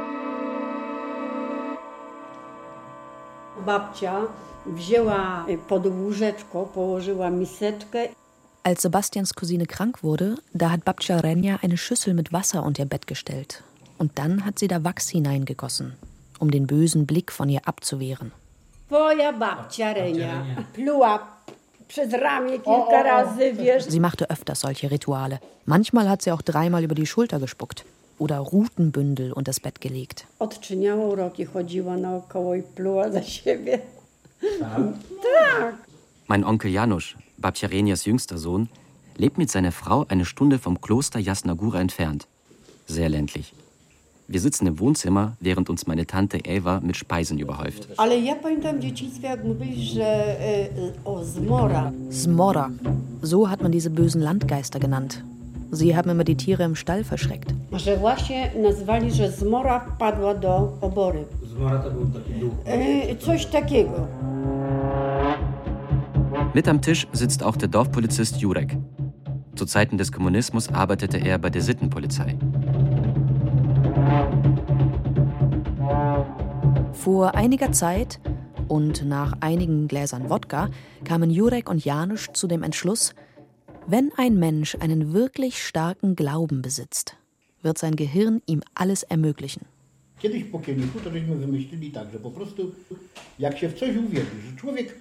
Babcia wzięła pod łóżeczko, położyła miseczkę. Als Sebastians Cousine krank wurde, da hat Babcia Renja eine Schüssel mit Wasser unter ihr Bett gestellt. Und dann hat sie da Wachs hineingegossen, um den bösen Blick von ihr abzuwehren. Twoja babcia Renia pluła przez ramię kilka razy, wiesz. Sie machte öfters solche Rituale. Manchmal hat sie auch dreimal über die Schulter gespuckt oder Rutenbündel unter das Bett gelegt. Odczyniała uroki, chodziła naokoło i pluła za siebie. Tak. Mein Onkel Janusz, Babciarenias jüngster Sohn, lebt mit seiner Frau eine Stunde vom Kloster Jasnagura entfernt. Sehr ländlich. Wir sitzen im Wohnzimmer, während uns meine Tante Eva mit Speisen überhäuft. Ale ja pamiętam w dzieciństwie, jak mówili, że e, o zmora. Smora. So hat man diese bösen Landgeister genannt. Sie haben immer die Tiere im Stall verschreckt. Że właśnie nazywali, że zmora wpadła do obory. Zmora to był taki duch. E, coś takiego. Mit am Tisch sitzt auch der Dorfpolizist Jurek. Zu Zeiten des Kommunismus arbeitete er bei der Sittenpolizei. Vor einiger Zeit und nach einigen Gläsern Wodka kamen Jurek und Janusz zu dem Entschluss, wenn ein Mensch einen wirklich starken Glauben besitzt, wird sein Gehirn ihm alles ermöglichen. Kiedyś po kielichu to żeśmy wymyślili tak, że po prostu jak się w coś uwierzy, że człowiek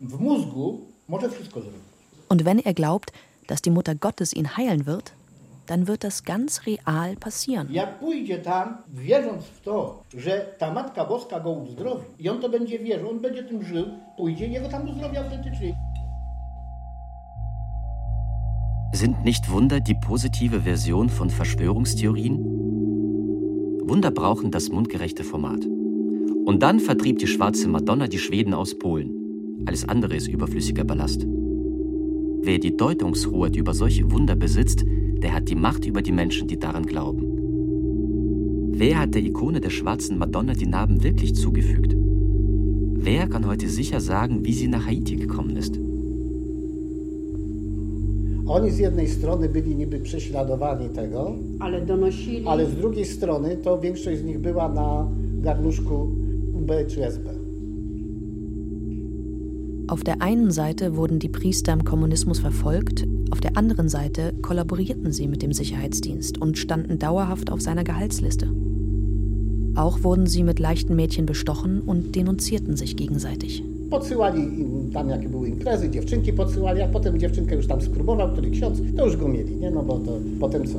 w mózgu może wszystko zrobić. Und wenn er glaubt, dass die Mutter Gottes ihn heilen wird, dann wird das ganz real passieren. Jak pójdzie tam, wierząc w to, że ta Matka Boska go uzdrowi i on to będzie wierzył, on będzie tym żył, pójdzie i jego tam uzdrowi autentycznie. Sind nicht Wunder die positive Version von Verschwörungstheorien? Wunder brauchen das mundgerechte Format. Und dann vertrieb die schwarze Madonna die Schweden aus Polen. Alles andere ist überflüssiger Ballast. Wer die Deutungshoheit über solche Wunder besitzt, der hat die Macht über die Menschen, die daran glauben. Wer hat der Ikone der schwarzen Madonna die Narben wirklich zugefügt? Wer kann heute sicher sagen, wie sie nach Haiti gekommen ist? Oni z jednej strony byli niby prześladowani tego, ale donosili. ale z drugiej strony to większość z nich była na garnuszku UB czy SB. Auf der einen Seite wurden die Priester im Kommunismus verfolgt, auf der anderen Seite kollaborierten sie mit dem Sicherheitsdienst und standen dauerhaft auf seiner Gehaltsliste. Auch wurden sie mit leichten Mädchen bestochen und denunzierten sich gegenseitig. Podsyłali im tam, jakie były imprezy, dziewczynki podsyłali, a potem dziewczynkę już tam spróbował, który ksiądz, to już go mieli, nie? No bo to potem co?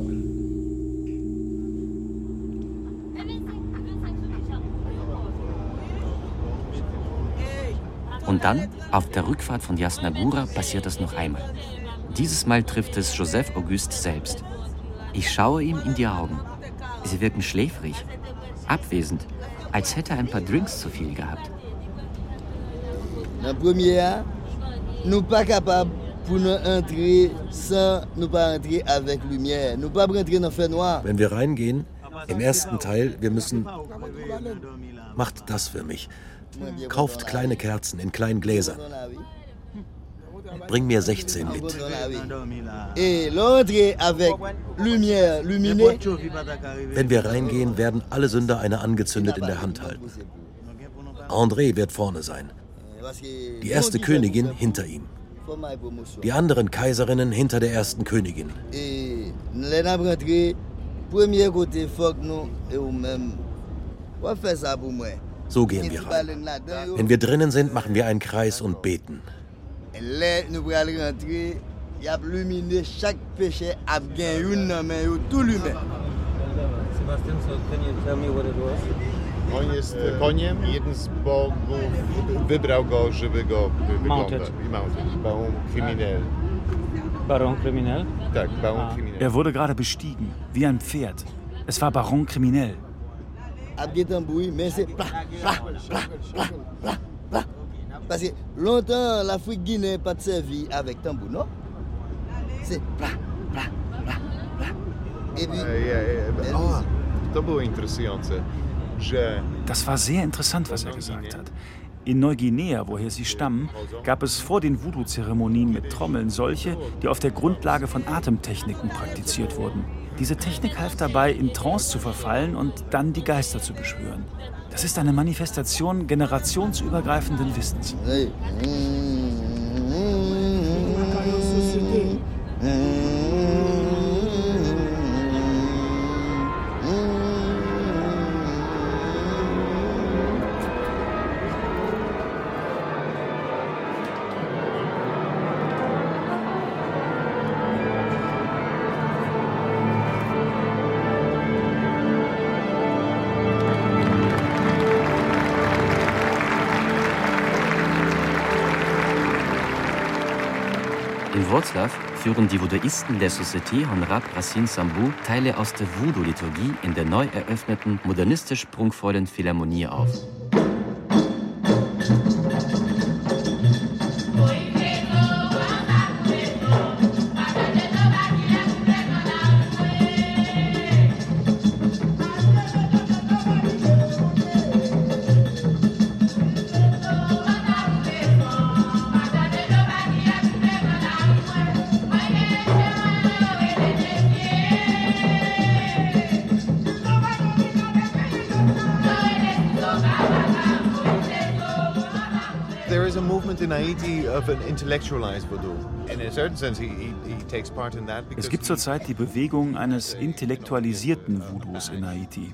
Und dann, auf der Rückfahrt von Jasnagura, passiert es noch einmal. Dieses Mal trifft es Joseph Auguste selbst. Ich schaue ihm in die Augen. Sie wirken schläfrig, abwesend, als hätte er ein paar Drinks zu viel gehabt. La première, nous pas capables pour nous entrer sans nous pas entrer avec lumière. Nous pas rentrer dans le noir. Wenn wir reingehen, im ersten Teil, wir müssen. Macht das für mich. Kauft kleine Kerzen in kleinen Gläsern. Bring mir 16 mit. Wenn wir reingehen, werden alle Sünder eine angezündet in der Hand halten. André wird vorne sein. Die erste Königin hinter ihm. Die anderen Kaiserinnen hinter der ersten Königin. So gehen wir rein. Wenn wir drinnen sind, machen wir einen Kreis und beten. Sebastian, so can you tell me what it was? On jest koniem. Jeden z bogów wybrał go, żeby go Mounted. wyglądać. I mounted. Baum criminel. Baron Kriminell? Tak, Baum Ah. criminel. Er wurde gerade bestiegen, wie ein Pferd. Es war Baron Kriminell. A bien tambouille, mais c'est pla, pla, pla, pla, pla, pla. Parce que longtemps, l'Afrique Guinée n'a pas servi avec tambour, non C'est pla, pla, pla, pla. Et puis, E, e, e, to było interesujące, Das war sehr interessant, was er gesagt hat. In Neuguinea, woher sie stammen, gab es vor den Voodoo-Zeremonien mit Trommeln solche, die auf der Grundlage von Atemtechniken praktiziert wurden. Diese Technik half dabei, in Trance zu verfallen und dann die Geister zu beschwören. Das ist eine Manifestation generationsübergreifenden Wissens. hey. Wroclaw führen die Voodooisten der Société Honorable Racine Sambou Teile aus der Voodoo-Liturgie in der neu eröffneten, modernistisch prunkvollen Philharmonie auf. Es gibt zurzeit die Bewegung eines intellektualisierten Voodoos in Haiti.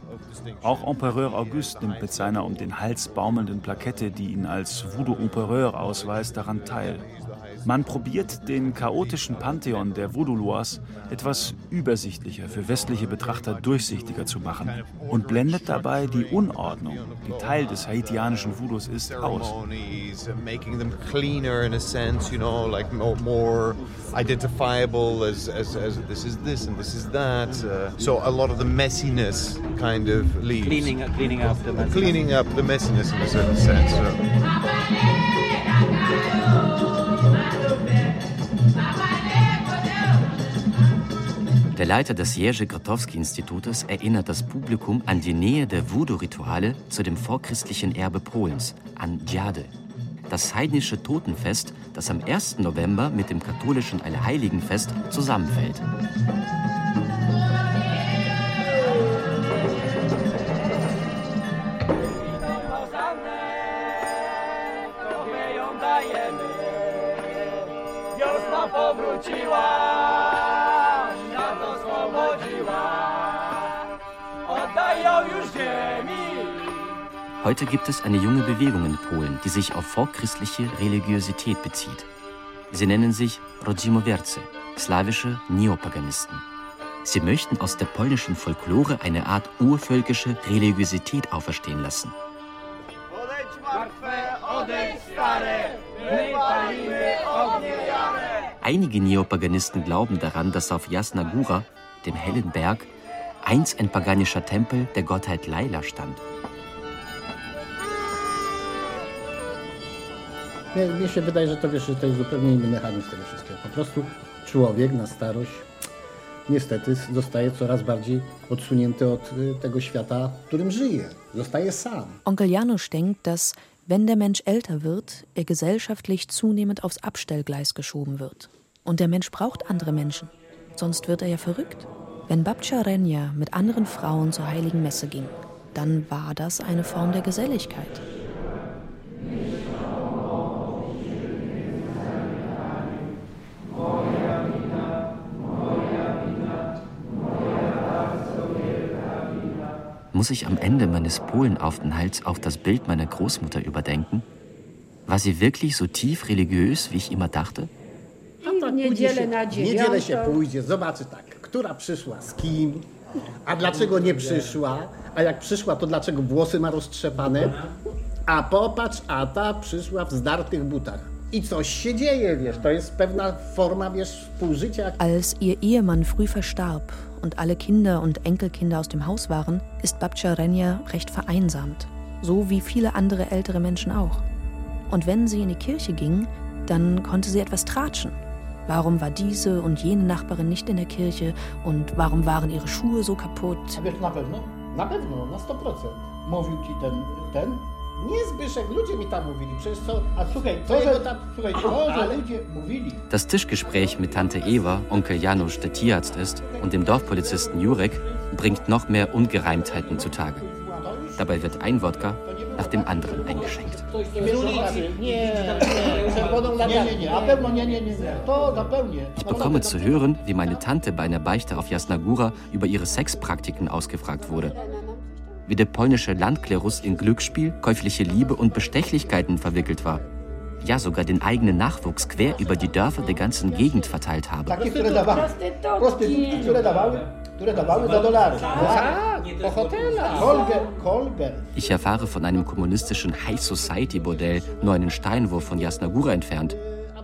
Auch Empereur Auguste nimmt mit seiner um den Hals baumelnden Plakette, die ihn als Voodoo-Empereur ausweist, daran teil. Man probiert, den chaotischen Pantheon der Voodoo-Loas etwas übersichtlicher, für westliche Betrachter durchsichtiger zu machen und blendet dabei die Unordnung, die Teil des haitianischen Voodoos ist, aus. identifiable as, as, as this is this and this is that. Uh, so a lot of the messiness kind of leaves. Cleaning, cleaning up the messiness. Cleaning up the messiness in a certain sense. So. Der Leiter des Jerzy-Grotowski-Institutes erinnert das Publikum an die Nähe der Voodoo-Rituale zu dem vorchristlichen Erbe Polens, an Dziady, das heidnische Totenfest, das am 1. November mit dem katholischen Allerheiligenfest zusammenfällt. Powróciła, Heute gibt es eine junge Bewegung in Polen, die sich auf vorchristliche Religiosität bezieht. Sie nennen sich Rodzimowerce, slawische Neopaganisten. Sie möchten aus der polnischen Folklore eine Art urvölkische Religiosität auferstehen lassen. Einige Neopaganisten glauben daran, dass auf Jasna Góra, dem hellen Berg, einst ein paganischer Tempel der Gottheit Laila stand. Mnie, mnie się wydaje, że to wiesz, że to jest zupełnie inny mechanizm tego wszystkiego. Po prostu człowiek na starość niestety zostaje coraz bardziej odsunięty od tego świata, w którym żyje. Zostaje sam. Onkel Janusz denkt, dass, wenn der Mensch älter wird, er gesellschaftlich zunehmend aufs Abstellgleis geschoben wird. Und der Mensch braucht andere Menschen. Sonst wird er ja verrückt. Wenn Babcia Renja mit anderen Frauen zur heiligen Messe ging, dann war das eine Form der Geselligkeit. Muss ich am Ende meines Polenaufenthalts auch das Bild meiner Großmutter überdenken? War sie wirklich so tief religiös, wie ich immer dachte? A tak niedzielę na w niedzielę się dziewiątą. pójdzie, zobaczy tak, która przyszła z kim, a dlaczego nie przyszła, a jak przyszła, to dlaczego włosy ma roztrzepane, a popatrz, a ta przyszła w zdartych butach. I coś się dzieje, wiesz, to jest pewna forma, wiesz, współżycia. Als ihr Ehemann früh verstarb und alle Kinder und Enkelkinder aus dem Haus waren, ist Babcia Renja recht vereinsamt, so wie viele andere ältere Menschen auch. Und wenn sie in die Kirche ging, dann konnte sie etwas tratschen. Warum war diese und jene Nachbarin nicht in der Kirche und warum waren ihre Schuhe so kaputt? Na pewno? Na pewno, na 100%. Mówił ci ten, ten? Nie Zbyszek, ludzie mi tam mówili, przecież co, A słuchaj, to że, tam, słuchaj, to, że ale ludzie mówili, Das Tischgespräch mit Tante Eva, Onkel Janusz, der Tierarzt ist, und dem Dorfpolizisten Jurek bringt noch mehr Ungereimtheiten zutage. Dabei wird ein Wodka nach dem anderen eingeschenkt. Ich bekomme zu hören, wie meine Tante bei einer Beichte auf Jasnagura über ihre Sexpraktiken ausgefragt wurde. Wie der polnische Landklerus in Glücksspiel, käufliche Liebe und Bestechlichkeiten verwickelt war. Ja, sogar den eigenen Nachwuchs quer über die Dörfer der ganzen Gegend verteilt habe. Kolger. Ich erfahre von einem kommunistischen High Society Bordell nur einen Steinwurf von Jasnagura entfernt.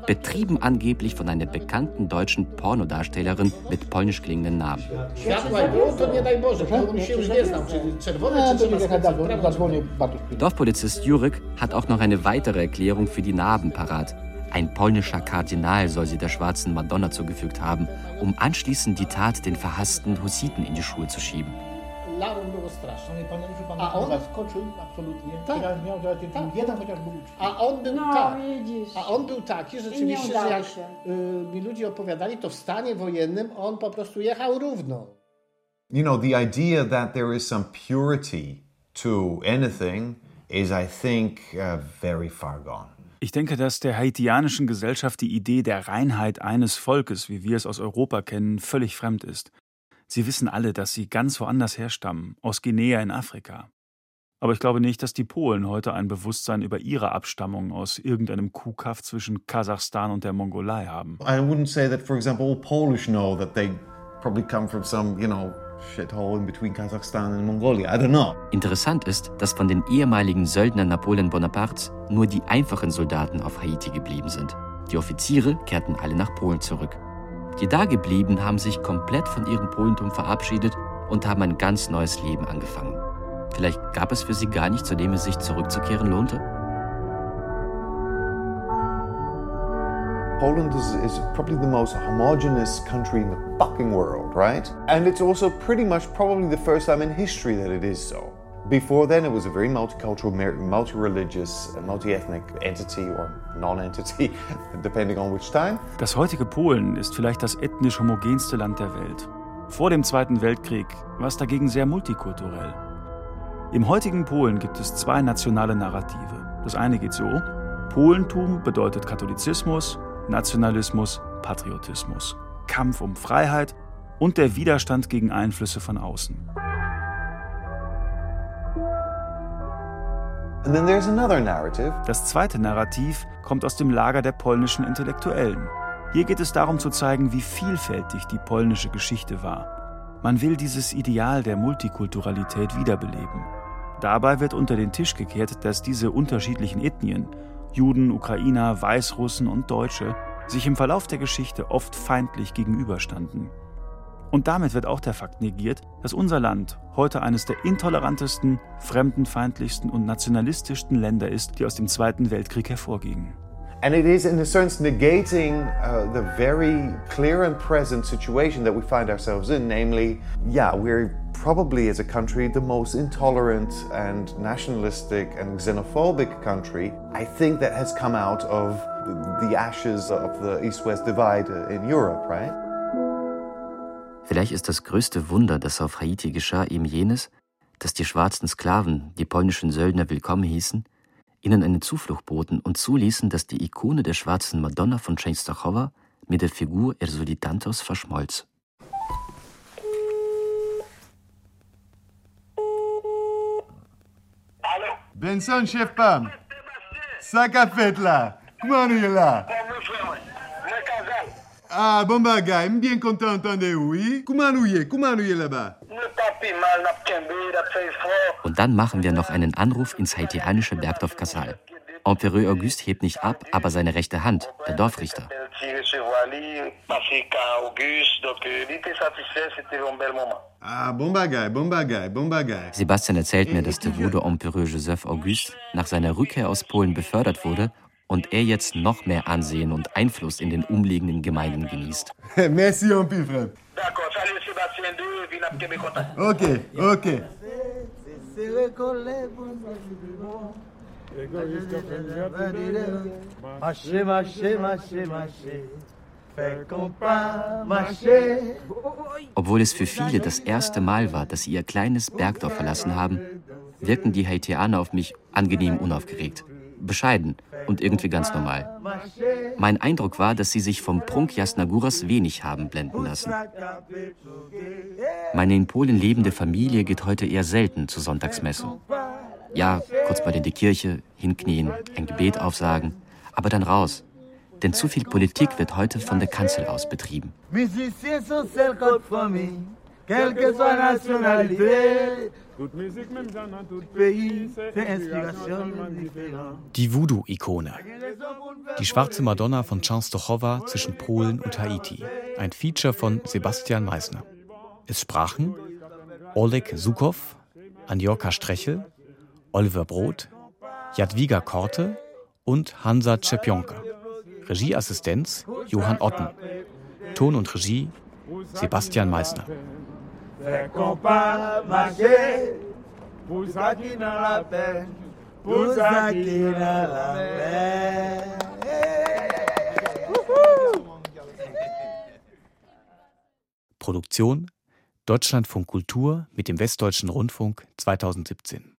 Betrieben angeblich von einer bekannten deutschen Pornodarstellerin mit polnisch klingenden Namen. Dorfpolizist Jurek hat auch noch eine weitere Erklärung für die Narben parat. Ein polnischer Kardinal soll sie der schwarzen Madonna zugefügt haben, um anschließend die Tat den verhassten Hussiten in die Schuhe zu schieben. Larą było straszne. A A on? zaskoczył absolutnie. Tak. Teraz miał, że ten jeden chociaż był uczciwy. A on był No, tak. A on był taki, rzeczywiście, że jak się. y, mi ludzie opowiadali, to w stanie wojennym on po prostu jechał równo. You know, the idea that there is some purity to anything is, I think, uh, very far gone. Ich denke, dass der haitianischen Gesellschaft die Idee der Reinheit eines Volkes, wie wir es aus Europa kennen, völlig fremd ist. Sie wissen alle, dass sie ganz woanders herstammen, aus Guinea in Afrika. Aber ich glaube nicht, dass die Polen heute ein Bewusstsein über ihre Abstammung aus irgendeinem Kuhkaff zwischen Kasachstan und der Mongolei haben. I wouldn't say that, for example, all Polish know that they probably come from some, you know, shithole in between Kazakhstan and Mongolia. I don't know. Interessant ist, dass von den ehemaligen Söldnern Napoleon Bonapartes nur die einfachen Soldaten auf Haiti geblieben sind. Die Offiziere kehrten alle nach Polen zurück. Die Dagebliebenen haben sich komplett von ihrem Polentum verabschiedet und haben ein ganz neues Leben angefangen. Vielleicht gab es für sie gar nicht, zu dem es sich zurückzukehren lohnte? Poland is, is probably the most homogenous country in the fucking world, right? And it's also pretty much probably the first time in history that it is so. Before then, it was a very multicultural, multi religious, entity or non entity, depending on which time. Das heutige Polen ist vielleicht das ethnisch homogenste Land der Welt. Vor dem Zweiten Weltkrieg war es dagegen sehr multikulturell. Im heutigen Polen gibt es zwei nationale Narrative. Das eine geht so: Polentum bedeutet Katholizismus, Nationalismus, Patriotismus, Kampf um Freiheit und der Widerstand gegen Einflüsse von außen. Das zweite Narrativ kommt aus dem Lager der polnischen Intellektuellen. Hier geht es darum zu zeigen, wie vielfältig die polnische Geschichte war. Man will dieses Ideal der Multikulturalität wiederbeleben. Dabei wird unter den Tisch gekehrt, dass diese unterschiedlichen Ethnien, Juden, Ukrainer, Weißrussen und Deutsche, sich im Verlauf der Geschichte oft feindlich gegenüberstanden. Und damit wird auch der Fakt negiert, dass unser Land heute eines der intolerantesten, fremdenfeindlichsten und nationalistischsten Länder ist, die aus dem Zweiten Weltkrieg hervorgingen. And it is, in a sense, negating uh, the very clear and present situation that we find ourselves in. Namely, yeah, we're probably, as a country, the most intolerant and nationalistic and xenophobic country. I think that has come out of the ashes of the East West divide in Europe, right? Vielleicht ist das größte Wunder, das auf Haiti geschah, ihm jenes, dass die schwarzen Sklaven die polnischen Söldner willkommen hießen ihnen eine Zuflucht boten und zuließen, dass die Ikone der schwarzen Madonna von Częstochowa mit der Figur Ersolitantos verschmolz. Benson, chef Pam. Là? Comment on est là? Ah, bon bagay, m bien content entendre oui. Comment nous y est? Comment nous y est là-bas? Und dann machen wir noch einen Anruf ins haitianische Bergdorf Casal. Empereur Auguste hebt nicht ab, aber seine rechte Hand, der Dorfrichter. Ah, bon bagay, bon bagay, bon bagay. Sebastian erzählt mir, dass der Bruder Empereur Joseph Auguste nach seiner Rückkehr aus Polen befördert wurde und er jetzt noch mehr Ansehen und Einfluss in den umliegenden Gemeinden genießt. Merci, Empire. Ok, ok. Marché, marché, marché, marché. Fais compas, marché. Obwohl es für viele das erste Mal war, dass sie ihr kleines Bergdorf verlassen haben, wirken die Haitianer auf mich angenehm unaufgeregt, bescheiden und irgendwie ganz normal. Mein Eindruck war, dass sie sich vom Prunk Jasnaguras wenig haben blenden lassen. Meine in Polen lebende Familie geht heute eher selten zur Sonntagsmesse. Ja, kurz mal in die Kirche, hinknien, ein Gebet aufsagen, aber dann raus. Denn zu viel Politik wird heute von der Kanzel aus betrieben. Quelle que soit nationalité. Toute musique, même dans tout pays, fait inspiration différente. Die Voodoo-Ikone. Die schwarze Madonna von Częstochowa zwischen Polen und Haiti. Ein Feature von Sebastian Meissner. Es sprachen Oleg Sukow, Anjorka Strechel, Oliver Brot, Jadwiga Korte und Hansa Czepionka. Regieassistenz Johann Otten. Ton und Regie Sebastian Meissner. Fais compas, marché. Pour ça qui dans la paix, pour ça qui dans la paix. Produktion Deutschlandfunk Kultur mit dem Westdeutschen Rundfunk 2017.